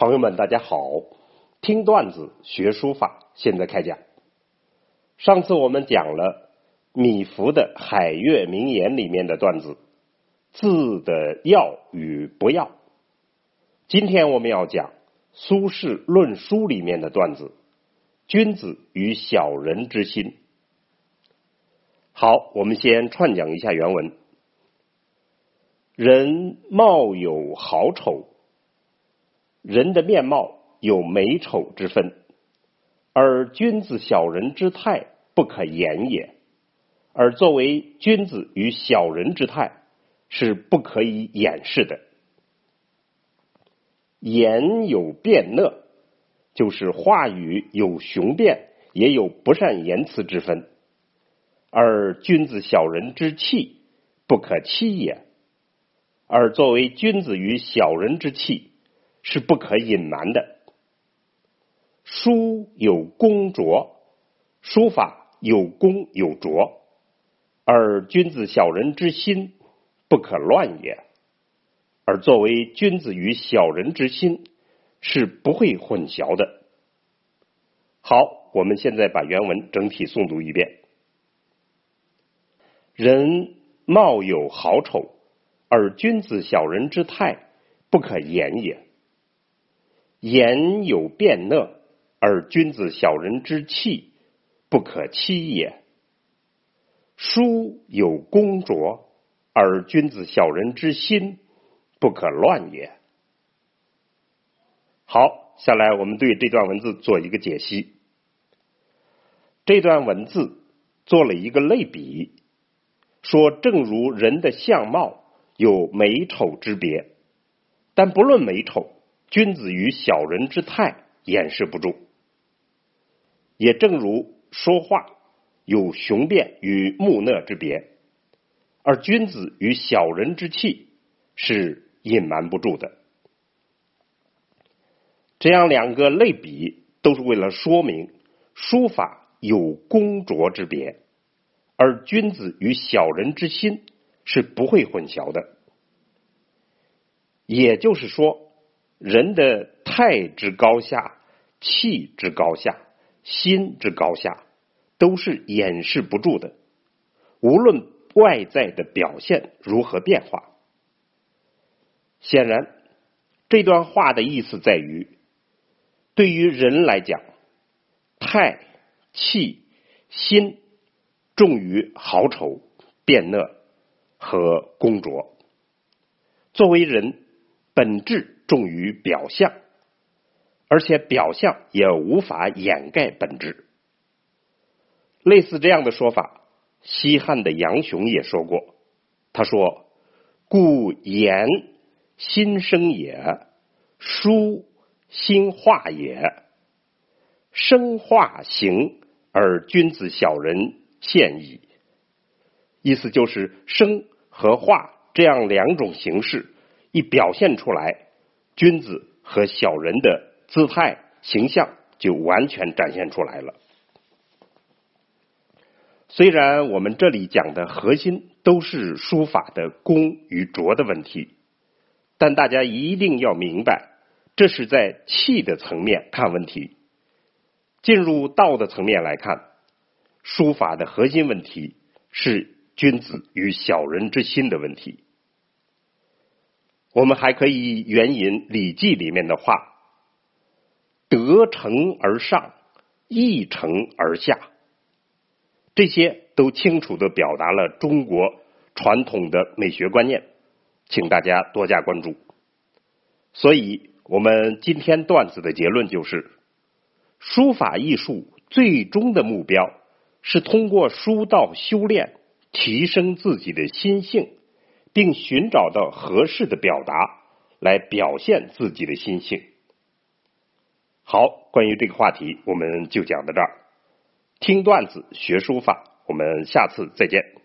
朋友们，大家好！听段子学书法，现在开讲。上次我们讲了米芾的《海月名言》里面的段子，字的要与不要。今天我们要讲苏轼论书里面的段子，君子与小人之心。好，我们先串讲一下原文：人貌有好丑。人的面貌有美丑之分，而君子小人之态不可言也。而作为君子与小人之态是不可以掩饰的。言有辩讷，就是话语有雄辩，也有不善言辞之分。而君子小人之气不可欺也。而作为君子与小人之气。是不可隐瞒的。书有工拙，书法有工有拙，而君子小人之心不可乱也。而作为君子与小人之心是不会混淆的。好，我们现在把原文整体诵读一遍：人貌有好丑，而君子小人之态不可言也。言有辩讷，而君子小人之气不可欺也；书有工拙，而君子小人之心不可乱也。好，下来我们对这段文字做一个解析。这段文字做了一个类比，说正如人的相貌有美丑之别，但不论美丑。君子与小人之态掩饰不住，也正如说话有雄辩与木讷之别，而君子与小人之气是隐瞒不住的。这样两个类比都是为了说明书法有工拙之别，而君子与小人之心是不会混淆的。也就是说。人的态之高下、气之高下、心之高下，都是掩饰不住的。无论外在的表现如何变化，显然这段话的意思在于：对于人来讲，态、气、心重于豪丑、变讷和工拙。作为人，本质。重于表象，而且表象也无法掩盖本质。类似这样的说法，西汉的杨雄也说过。他说：“故言心生也，书心化也。生化形而君子小人现矣。”意思就是生和化这样两种形式一表现出来。君子和小人的姿态形象就完全展现出来了。虽然我们这里讲的核心都是书法的工与拙的问题，但大家一定要明白，这是在气的层面看问题。进入道的层面来看，书法的核心问题是君子与小人之心的问题。我们还可以援引《礼记》里面的话：“得成而上，一成而下。”这些都清楚的表达了中国传统的美学观念，请大家多加关注。所以，我们今天段子的结论就是：书法艺术最终的目标是通过书道修炼，提升自己的心性。并寻找到合适的表达来表现自己的心性。好，关于这个话题，我们就讲到这儿。听段子学书法，我们下次再见。